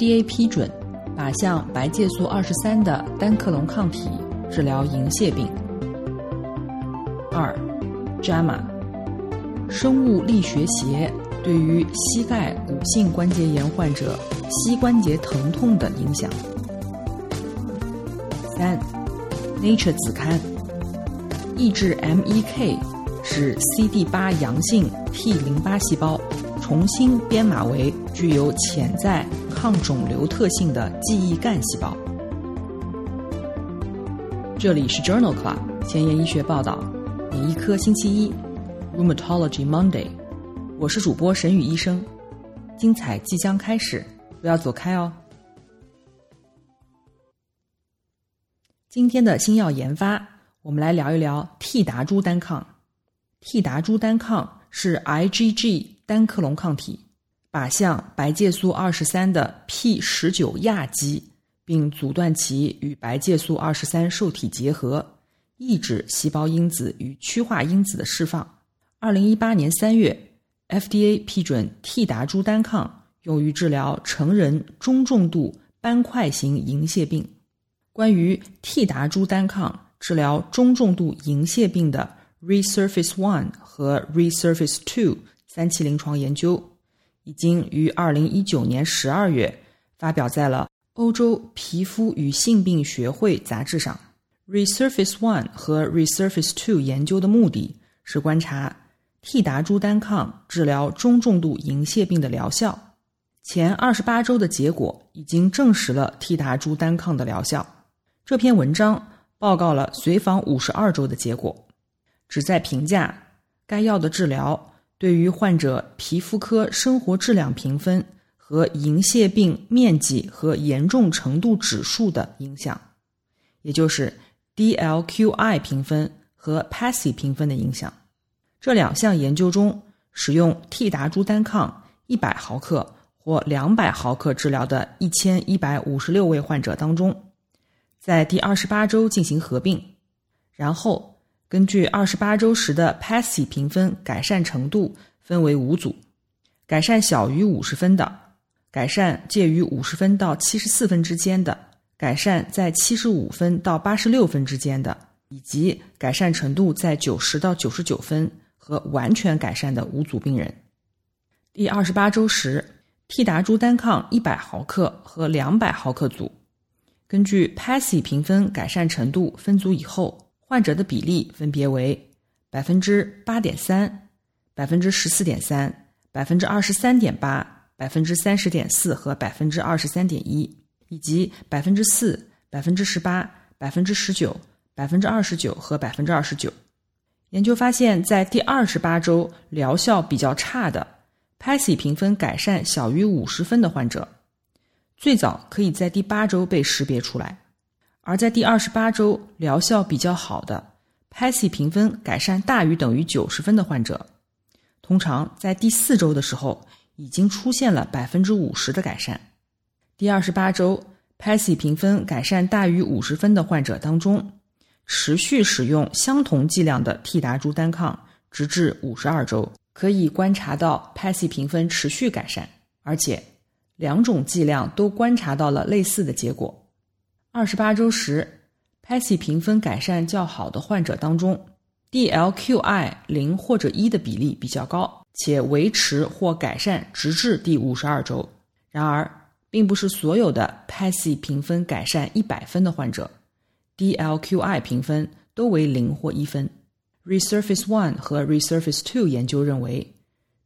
D A 批准靶向白介素二十三的单克隆抗体治疗银屑病。二，JAMA，生物力学鞋对于膝盖骨性关节炎患者膝关节疼痛的影响。三，Nature 子刊，抑制 MEK 使 CD 八阳性 T 淋巴细胞重新编码为具有潜在抗肿瘤特性的记忆干细胞。这里是 Journal Club 前沿医学报道，免疫科星期一，Rheumatology Monday，我是主播沈宇医生，精彩即将开始，不要走开哦。今天的新药研发，我们来聊一聊替达珠单抗。替达珠单抗是 IgG 单克隆抗体，靶向白介素二十三的 P 十九亚基，并阻断其与白介素二十三受体结合，抑制细胞因子与趋化因子的释放。二零一八年三月，FDA 批准替达珠单抗用于治疗成人中重度斑块型银屑病。关于替达珠单抗治疗中重度银屑病的 Resurface One 和 Resurface Two 三期临床研究，已经于二零一九年十二月发表在了欧洲皮肤与性病学会杂志上。Resurface One 和 Resurface Two 研究的目的是观察替达珠单抗治疗中重度银屑病的疗效。前二十八周的结果已经证实了替达珠单抗的疗效。这篇文章报告了随访五十二周的结果，旨在评价该药的治疗对于患者皮肤科生活质量评分和银屑病面积和严重程度指数的影响，也就是 DLQI 评分和 PASI 评分的影响。这两项研究中，使用替达珠单抗一百毫克或两百毫克治疗的一千一百五十六位患者当中。在第二十八周进行合并，然后根据二十八周时的 PASI 评分改善程度分为五组：改善小于五十分的，改善介于五十分到七十四分之间的，改善在七十五分到八十六分之间的，以及改善程度在九十到九十九分和完全改善的五组病人。第二十八周时，替达珠单抗一百毫克和两百毫克组。根据 PASI 评分改善程度分组以后，患者的比例分别为百分之八点三、百分之十四点三、百分之二十三点八、百分之三十点四和百分之二十三点一，以及百分之四、百分之十八、百分之十九、百分之二十九和百分之二十九。研究发现，在第二十八周疗效比较差的 PASI 评分改善小于五十分的患者。最早可以在第八周被识别出来，而在第二十八周疗效比较好的 PASI 评分改善大于等于九十分的患者，通常在第四周的时候已经出现了百分之五十的改善。第二十八周 PASI 评分改善大于五十分的患者当中，持续使用相同剂量的替达珠单抗，直至五十二周，可以观察到 PASI 评分持续改善，而且。两种剂量都观察到了类似的结果。二十八周时，PASI 评分改善较好的患者当中，DLQI 零或者一的比例比较高，且维持或改善直至第五十二周。然而，并不是所有的 PASI 评分改善一百分的患者，DLQI 评分都为零或一分。Resurface One 和 Resurface Two 研究认为，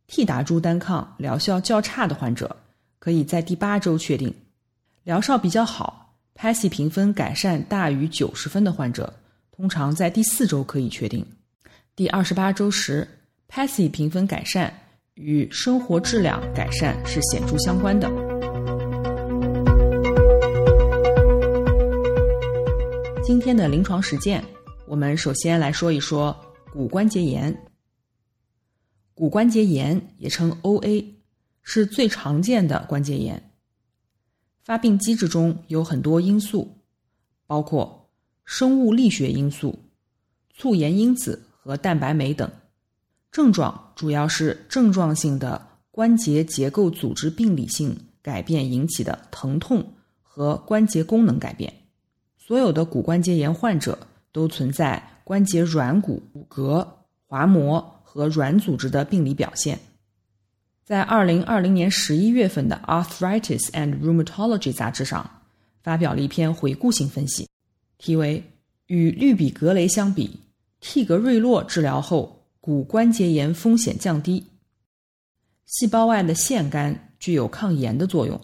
替达珠单抗疗效较差的患者。可以在第八周确定，疗效比较好，PASI 评分改善大于九十分的患者，通常在第四周可以确定。第二十八周时，PASI 评分改善与生活质量改善是显著相关的。今天的临床实践，我们首先来说一说骨关节炎。骨关节炎也称 OA，是最常见的关节炎。发病机制中有很多因素，包括生物力学因素、促炎因子和蛋白酶等。症状主要是症状性的关节结构组织病理性改变引起的疼痛和关节功能改变。所有的骨关节炎患者都存在关节软骨、骨骼、滑膜和软组织的病理表现。在二零二零年十一月份的《Arthritis and Rheumatology》杂志上，发表了一篇回顾性分析，题为“与氯吡格雷相比，替格瑞洛治疗后骨关节炎风险降低”。细胞外的腺苷具有抗炎的作用，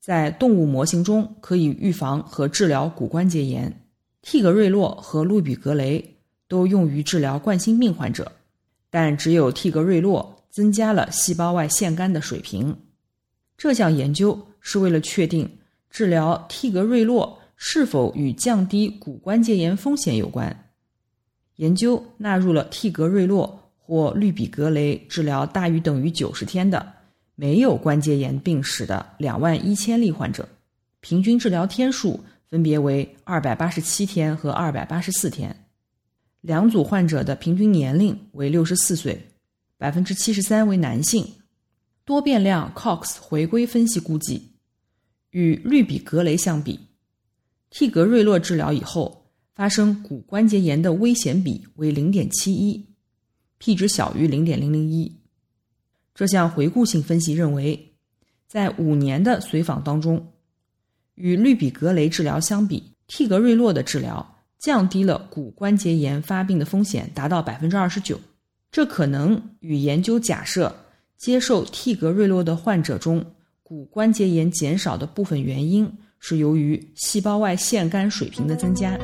在动物模型中可以预防和治疗骨关节炎。替格瑞洛和氯吡格雷都用于治疗冠心病患者，但只有替格瑞洛。增加了细胞外腺苷的水平。这项研究是为了确定治疗替格瑞洛是否与降低骨关节炎风险有关。研究纳入了替格瑞洛或氯吡格雷治疗大于等于九十天的没有关节炎病史的两万一千例患者，平均治疗天数分别为二百八十七天和二百八十四天。两组患者的平均年龄为六十四岁。百分之七十三为男性，多变量 Cox 回归分析估计，与氯吡格雷相比，替格瑞洛治疗以后发生骨关节炎的危险比为零点七一，p 值小于零点零零一。这项回顾性分析认为，在五年的随访当中，与氯吡格雷治疗相比，替格瑞洛的治疗降低了骨关节炎发病的风险，达到百分之二十九。这可能与研究假设接受替格瑞洛的患者中骨关节炎减少的部分原因是由于细胞外腺苷水平的增加。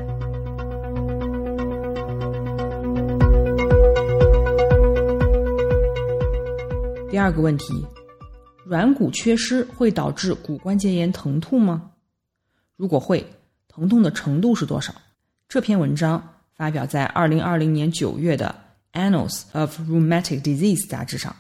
第二个问题，软骨缺失会导致骨关节炎疼痛吗？如果会，疼痛的程度是多少？这篇文章发表在二零二零年九月的。Annals of Rheumatic Disease 杂志上，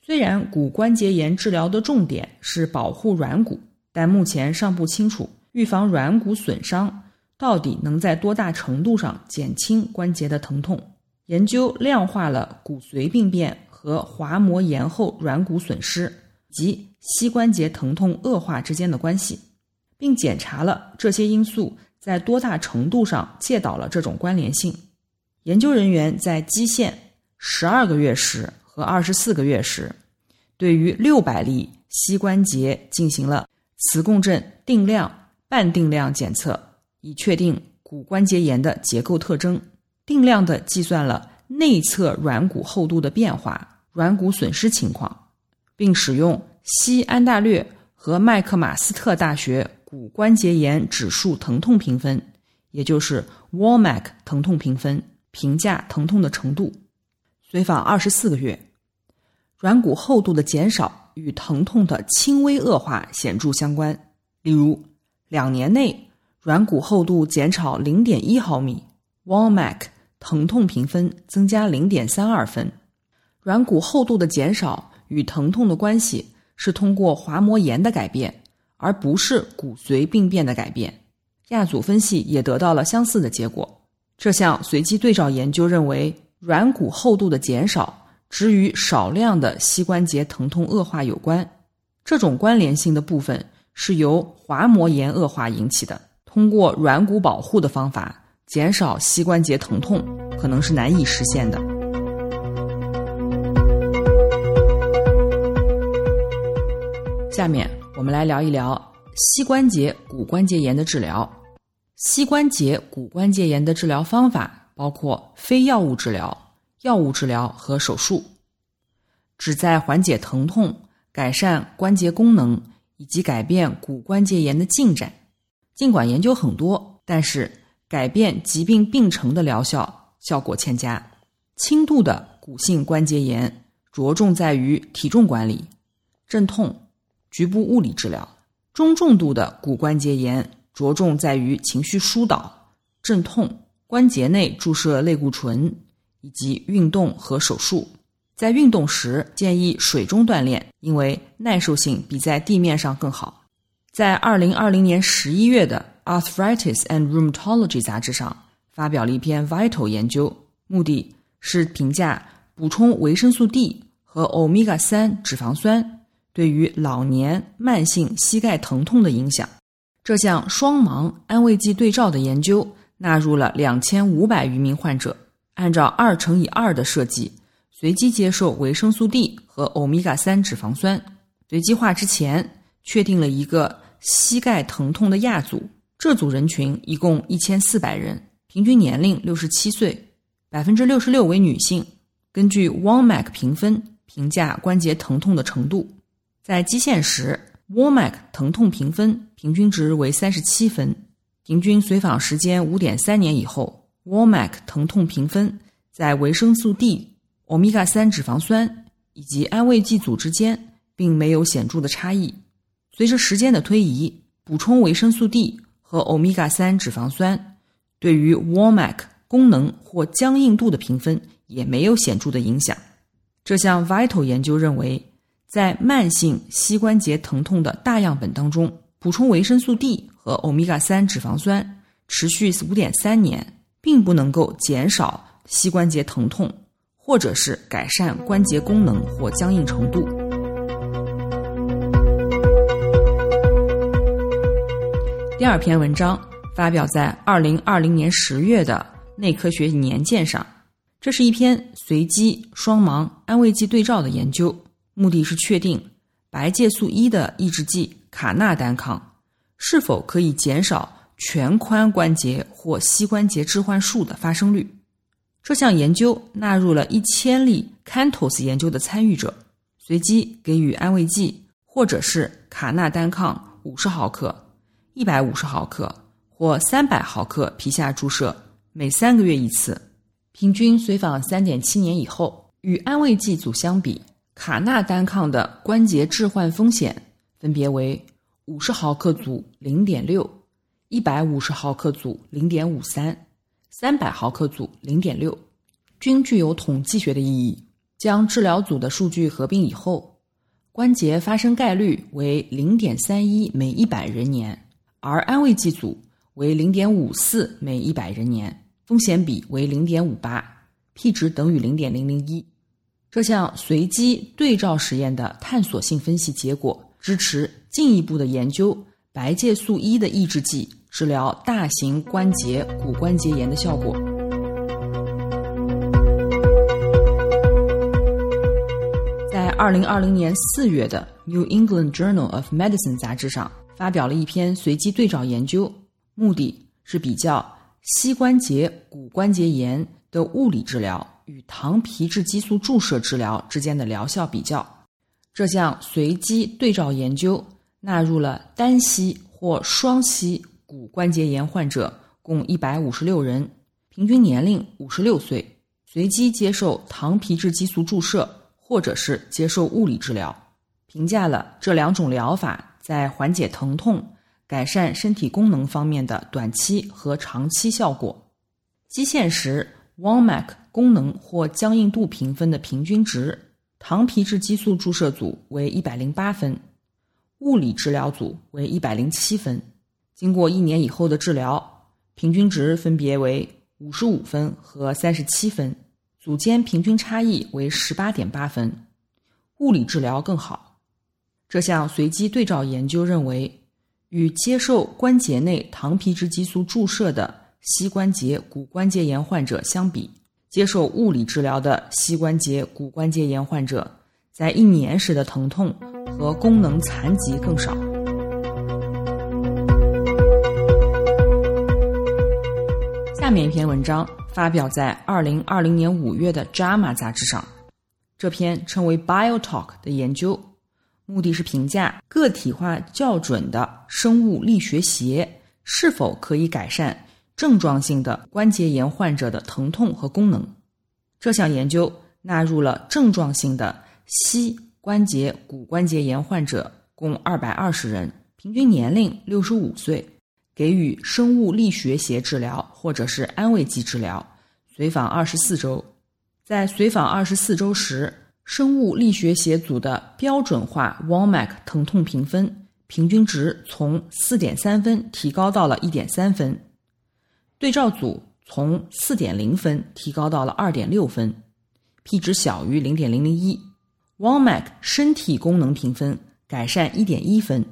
虽然骨关节炎治疗的重点是保护软骨，但目前尚不清楚预防软骨损伤到底能在多大程度上减轻关节的疼痛。研究量化了骨髓病变和滑膜炎后软骨损失及膝关节疼痛恶化之间的关系，并检查了这些因素在多大程度上介导了这种关联性。研究人员在基线十二个月时和二十四个月时，对于六百例膝关节进行了磁共振定量、半定量检测，以确定骨关节炎的结构特征。定量的计算了内侧软骨厚度的变化、软骨损失情况，并使用西安大略和麦克马斯特大学骨关节炎指数疼痛评分，也就是 WALMAC 疼痛评分。评价疼痛的程度。随访二十四个月，软骨厚度的减少与疼痛的轻微恶化显著相关。例如，两年内软骨厚度减少零点一毫米，Wall-Mac 疼痛评分增加零点三二分。软骨厚度的减少与疼痛的关系是通过滑膜炎的改变，而不是骨髓病变的改变。亚组分析也得到了相似的结果。这项随机对照研究认为，软骨厚度的减少只与少量的膝关节疼痛恶化有关。这种关联性的部分是由滑膜炎恶化引起的。通过软骨保护的方法减少膝关节疼痛，可能是难以实现的。下面我们来聊一聊膝关节骨关节炎的治疗。膝关节骨关节炎的治疗方法包括非药物治疗、药物治疗和手术，旨在缓解疼痛、改善关节功能以及改变骨关节炎的进展。尽管研究很多，但是改变疾病病程的疗效效果欠佳。轻度的骨性关节炎着重在于体重管理、镇痛、局部物理治疗；中重度的骨关节炎着重在于情绪疏导、镇痛、关节内注射类固醇以及运动和手术。在运动时建议水中锻炼，因为耐受性比在地面上更好。在二零二零年十一月的《Arthritis and Rheumatology》杂志上发表了一篇 Vital 研究，目的是评价补充维生素 D 和 Omega 三脂肪酸对于老年慢性膝盖疼痛的影响。这项双盲安慰剂对照的研究纳入了两千五百余名患者，按照二乘以二的设计。随机接受维生素 D 和欧米伽三脂肪酸。随机化之前，确定了一个膝盖疼痛的亚组。这组人群一共一千四百人，平均年龄六十七岁，百分之六十六为女性。根据 WOMAC 评分评价关节疼痛的程度，在基线时，WOMAC 疼痛评分平均值为三十七分。平均随访时间五点三年以后，WOMAC 疼痛评分在维生素 D。欧米伽三脂肪酸以及安慰剂组之间并没有显著的差异。随着时间的推移，补充维生素 D 和欧米伽三脂肪酸对于 WOMAC 功能或僵硬度的评分也没有显著的影响。这项 Vital 研究认为，在慢性膝关节疼痛的大样本当中，补充维生素 D 和欧米伽三脂肪酸持续五点三年，并不能够减少膝关节疼痛。或者是改善关节功能或僵硬程度。第二篇文章发表在二零二零年十月的《内科学年鉴》上，这是一篇随机双盲安慰剂对照的研究，目的是确定白介素一的抑制剂卡纳单抗是否可以减少全髋关节或膝关节置换术的发生率。这项研究纳入了一千例 CANTOS 研究的参与者，随机给予安慰剂，或者是卡纳单抗五十毫克、一百五十毫克或三百毫克皮下注射，每三个月一次。平均随访三点七年以后，与安慰剂组相比，卡纳单抗的关节置换风险分别为五十毫克组零点六、一百五十毫克组零点五三。三百毫克组零点六，均具有统计学的意义。将治疗组的数据合并以后，关节发生概率为零点三一每一百人年，而安慰剂组为零点五四每一百人年，风险比为零点五八，p 值等于零点零零一。这项随机对照实验的探索性分析结果支持进一步的研究白介素一的抑制剂。治疗大型关节骨关节炎的效果，在二零二零年四月的《New England Journal of Medicine》杂志上发表了一篇随机对照研究，目的是比较膝关节骨关节炎的物理治疗与糖皮质激素注射治疗之间的疗效比较。这项随机对照研究纳入了单膝或双膝。骨关节炎患者共一百五十六人，平均年龄五十六岁，随机接受糖皮质激素注射或者是接受物理治疗，评价了这两种疗法在缓解疼痛、改善身体功能方面的短期和长期效果。基线时 WOMAC 功能或僵硬度评分的平均值，糖皮质激素注射组为一百零八分，物理治疗组为一百零七分。经过一年以后的治疗，平均值分别为五十五分和三十七分，组间平均差异为十八点八分，物理治疗更好。这项随机对照研究认为，与接受关节内糖皮质激素注射的膝关节骨关节炎患者相比，接受物理治疗的膝关节骨关节炎患者在一年时的疼痛和功能残疾更少。下面一篇文章发表在二零二零年五月的《JAMA》杂志上。这篇称为 “BioTalk” 的研究，目的是评价个体化校准的生物力学鞋是否可以改善症状性的关节炎患者的疼痛和功能。这项研究纳入了症状性的膝关节骨关节炎患者，共二百二十人，平均年龄六十五岁，给予生物力学鞋治疗或者是安慰剂治疗，随访二十四周。在随访二十四周时，生物力学鞋组的标准化 WOMAC 疼痛评分平均值从四点三分提高到了一点三分，对照组。从四点零分提高到了二点六分，p 值小于零点零零一。WOMAC 身体功能评分改善一点一分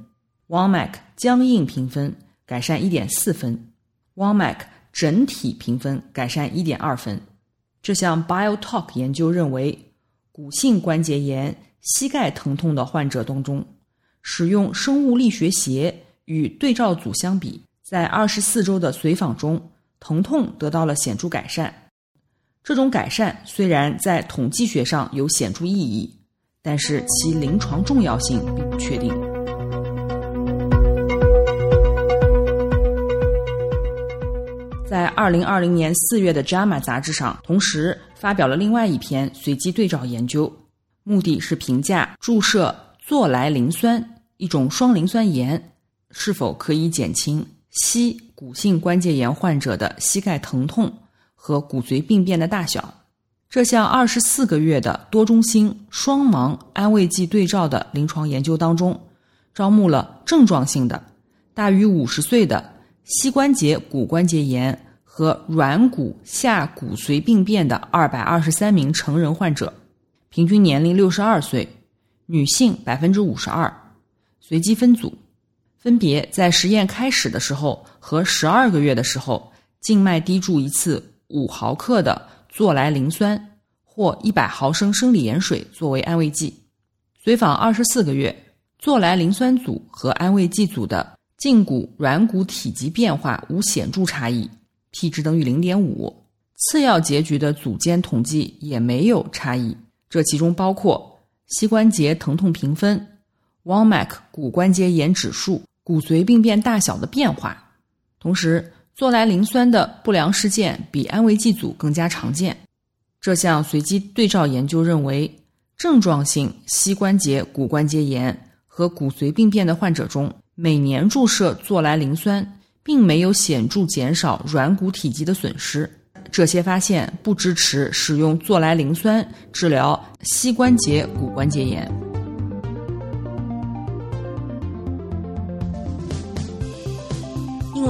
，WOMAC 僵硬评分改善一点四分，WOMAC 整体评分改善一点二分。这项 BioTalk 研究认为，骨性关节炎、膝盖疼痛的患者当中，使用生物力学鞋与对照组相比，在二十四周的随访中。疼痛得到了显著改善，这种改善虽然在统计学上有显著意义，但是其临床重要性并不确定。在二零二零年四月的《JAMA》杂志上，同时发表了另外一篇随机对照研究，目的是评价注射唑来磷酸一种双磷酸盐是否可以减轻。膝骨性关节炎患者的膝盖疼痛和骨髓病变的大小。这项二十四个月的多中心双盲安慰剂对照的临床研究当中，招募了症状性的大于五十岁的膝关节骨关节炎和软骨下骨髓病变的二百二十三名成人患者，平均年龄六十二岁，女性百分之五十二，随机分组。分别在实验开始的时候和十二个月的时候，静脉滴注一次五毫克的唑来磷酸或一百毫升生理盐水作为安慰剂。随访二十四个月，唑来磷酸组和安慰剂组的胫骨软骨体积变化无显著差异，p 值等于零点五。次要结局的组间统计也没有差异，这其中包括膝关节疼痛评分、WOMAC 骨关节炎指数。骨髓病变大小的变化，同时唑来磷酸的不良事件比安慰剂组更加常见。这项随机对照研究认为，症状性膝关节骨关节炎和骨髓病变的患者中，每年注射唑来磷酸并没有显著减少软骨体积的损失。这些发现不支持使用唑来磷酸治疗膝关节骨关节炎。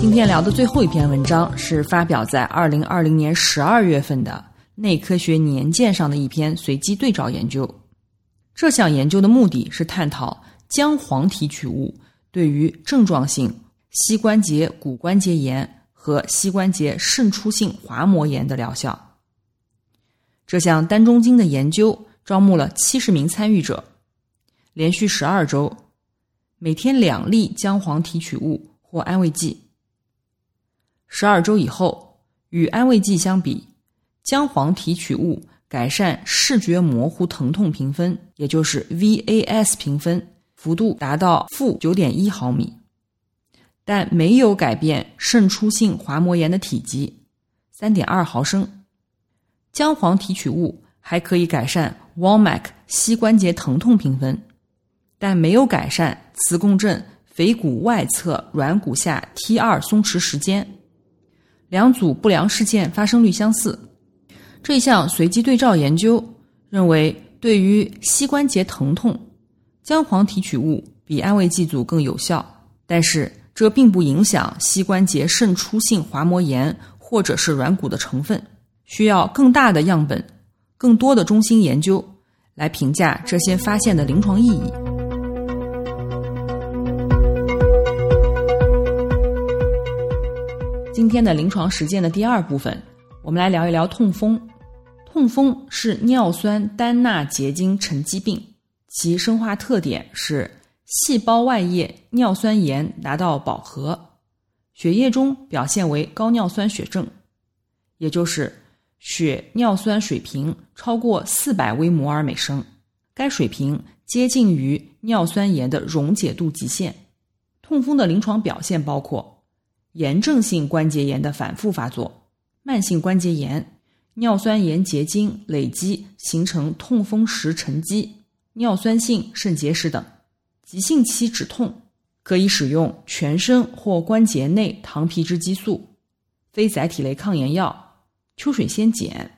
今天聊的最后一篇文章是发表在二零二零年十二月份的《内科学年鉴》上的一篇随机对照研究。这项研究的目的是探讨姜黄提取物对于症状性膝关节骨关节炎和膝关节渗出性滑膜炎的疗效。这项单中经的研究招募了七十名参与者，连续十二周，每天两粒姜黄提取物或安慰剂。十二周以后，与安慰剂相比，姜黄提取物改善视觉模糊疼痛评分，也就是 VAS 评分幅度达到负九点一毫米，但没有改变渗出性滑膜炎的体积三点二毫升。姜黄提取物还可以改善 WOMAC 膝关节疼痛评分，但没有改善磁共振腓骨外侧软骨下 T 二松弛时间。两组不良事件发生率相似，这项随机对照研究认为，对于膝关节疼痛，姜黄提取物比安慰剂组更有效。但是，这并不影响膝关节渗出性滑膜炎或者是软骨的成分，需要更大的样本、更多的中心研究来评价这些发现的临床意义。今天的临床实践的第二部分，我们来聊一聊痛风。痛风是尿酸单钠结晶沉积病，其生化特点是细胞外液尿酸盐达到饱和，血液中表现为高尿酸血症，也就是血尿酸水平超过四百微摩尔每升，该水平接近于尿酸盐的溶解度极限。痛风的临床表现包括炎症性关节炎的反复发作。慢性关节炎、尿酸盐结晶累积形成痛风石沉积、尿酸性肾结石等，急性期止痛，可以使用全身或关节内糖皮质激素、非甾体类抗炎药、秋水仙碱。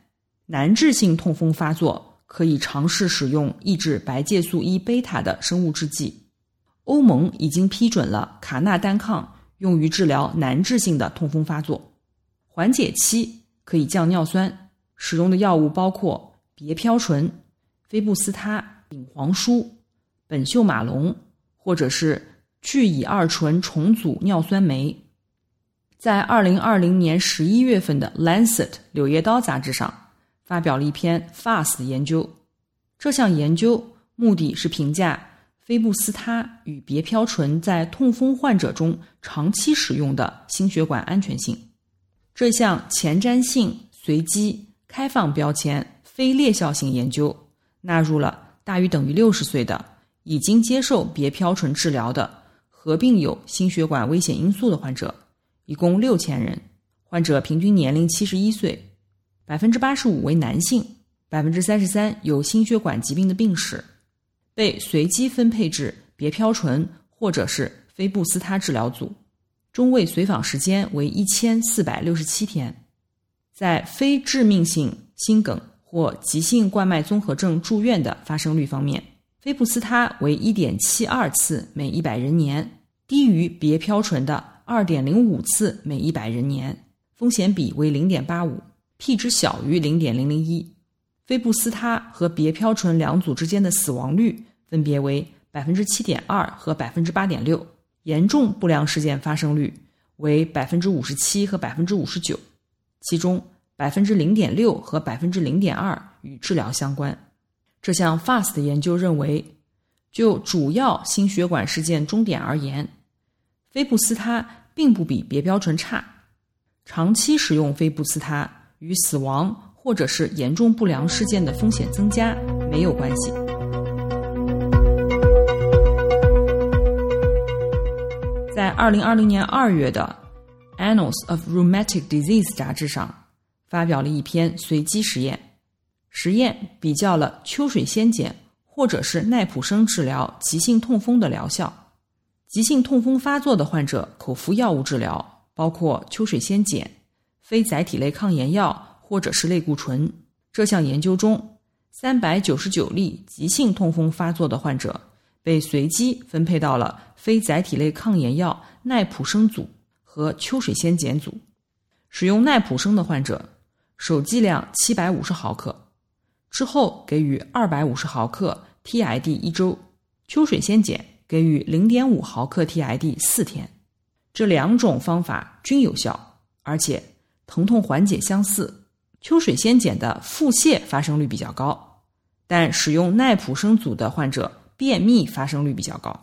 难治性痛风发作，可以尝试使用抑制白介素一贝塔的生物制剂。欧盟已经批准了卡纳单抗用于治疗难治性的痛风发作。缓解期可以降尿酸，使用的药物包括别嘌醇、非布司他、丙黄舒、苯溴马龙，或者是聚乙二醇重组尿酸酶。在二零二零年十一月份的《Lancet》柳叶刀杂志上发表了一篇 FAST 研究。这项研究目的是评价非布司他与别飘醇在痛风患者中长期使用的心血管安全性。这项前瞻性、随机、开放标签、非猎效性研究纳入了大于等于六十岁的已经接受别飘醇治疗的合并有心血管危险因素的患者，一共六千人。患者平均年龄七十一岁，百分之八十五为男性，百分之三十三有心血管疾病的病史，被随机分配至别飘醇或者是非布司他治疗组。中位随访时间为一千四百六十七天，在非致命性心梗或急性冠脉综合症住院的发生率方面，非布司他为一点七二次每一百人年，低于别飘醇的二点零五次每一百人年，风险比为零点八五，P 值小于零点零零一。非布司他和别飘醇两组之间的死亡率分别为百分之七点二和百分之八点六。严重不良事件发生率为百分之五十七和百分之五十九，其中百分之零点六和百分之零点二与治疗相关。这项 FAST 研究认为，就主要心血管事件终点而言，非布司他并不比别标醇差。长期使用非布司他与死亡或者是严重不良事件的风险增加没有关系。在二零二零年二月的《Annals of Rheumatic Disease》杂志上，发表了一篇随机实验。实验比较了秋水仙碱或者是奈普生治疗急性痛风的疗效。急性痛风发作的患者口服药物治疗，包括秋水仙碱、非甾体类抗炎药或者是类固醇。这项研究中，三百九十九例急性痛风发作的患者。被随机分配到了非甾体类抗炎药奈普生组和秋水仙碱组。使用奈普生的患者，首剂量七百五十毫克，之后给予二百五十毫克 TID 一周；秋水仙碱给予零点五毫克 TID 四天。这两种方法均有效，而且疼痛缓解相似。秋水仙碱的腹泻发生率比较高，但使用奈普生组的患者。便秘发生率比较高。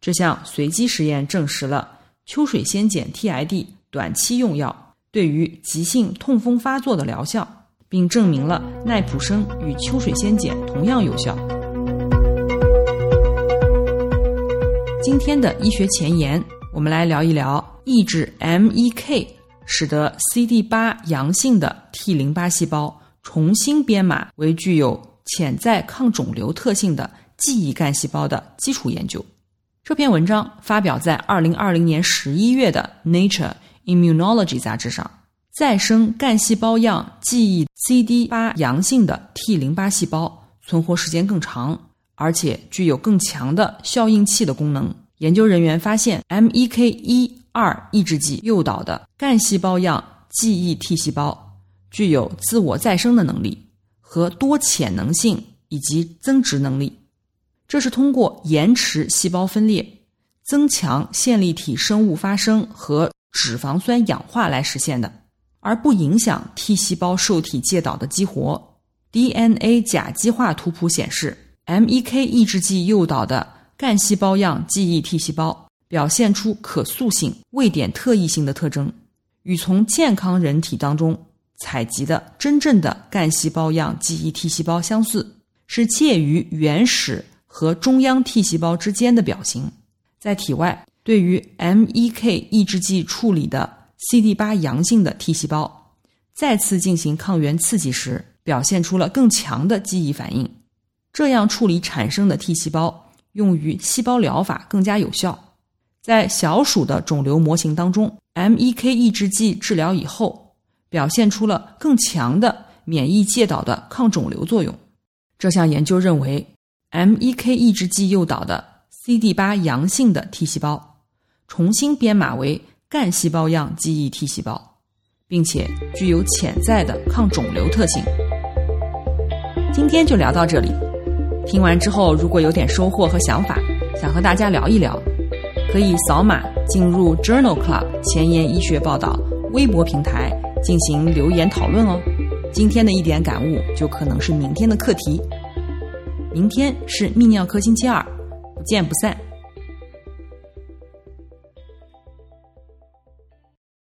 这项随机实验证实了秋水仙碱 TID 短期用药对于急性痛风发作的疗效，并证明了奈普生与秋水仙碱同样有效。今天的医学前沿，我们来聊一聊抑制 MEK 使得 CD 八阳性的 T 淋巴细胞重新编码为具有潜在抗肿瘤特性的。记忆干细胞的基础研究，这篇文章发表在二零二零年十一月的《Nature Immunology》杂志上。再生干细胞样记忆 CD 八阳性的 T 淋巴细胞存活时间更长，而且具有更强的效应器的功能。研究人员发现，MEK 一二抑制剂诱导的干细胞样记忆 T 细胞具有自我再生的能力和多潜能性以及增殖能力。这是通过延迟细胞分裂、增强线粒体生物发生和脂肪酸氧化来实现的。而不影响 T 细胞受体介导的激活。DNA 甲基化图谱显示，MEK 抑制剂诱导的干细胞样记忆 T 细胞表现出可塑性、位点特异性的特征，与从健康人体当中采集的真正的干细胞样记忆 T 细胞相似，是介于原始和中央 T 细胞之间的表型。在体外，对于 MEK 抑制剂处理的 CD 八阳性的 T 细胞再次进行抗原刺激时，表现出了更强的记忆反应。这样处理产生的 T 细胞用于细胞疗法更加有效。在小鼠的肿瘤模型当中，MEK 抑制剂治疗以后，表现出了更强的免疫介导的抗肿瘤作用。这项研究认为，MEK 抑制剂诱导的 CD 八阳性的 T 细胞重新编码为。干细胞样记忆 T 细胞，并且具有潜在的抗肿瘤特性。今天就聊到这里。听完之后，如果有点收获和想法，想和大家聊一聊，可以扫码进入 Journal Club 前沿医学报道微博平台进行留言讨论哦。今天的一点感悟，就可能是明天的课题。明天是泌尿科星期二，不见不散。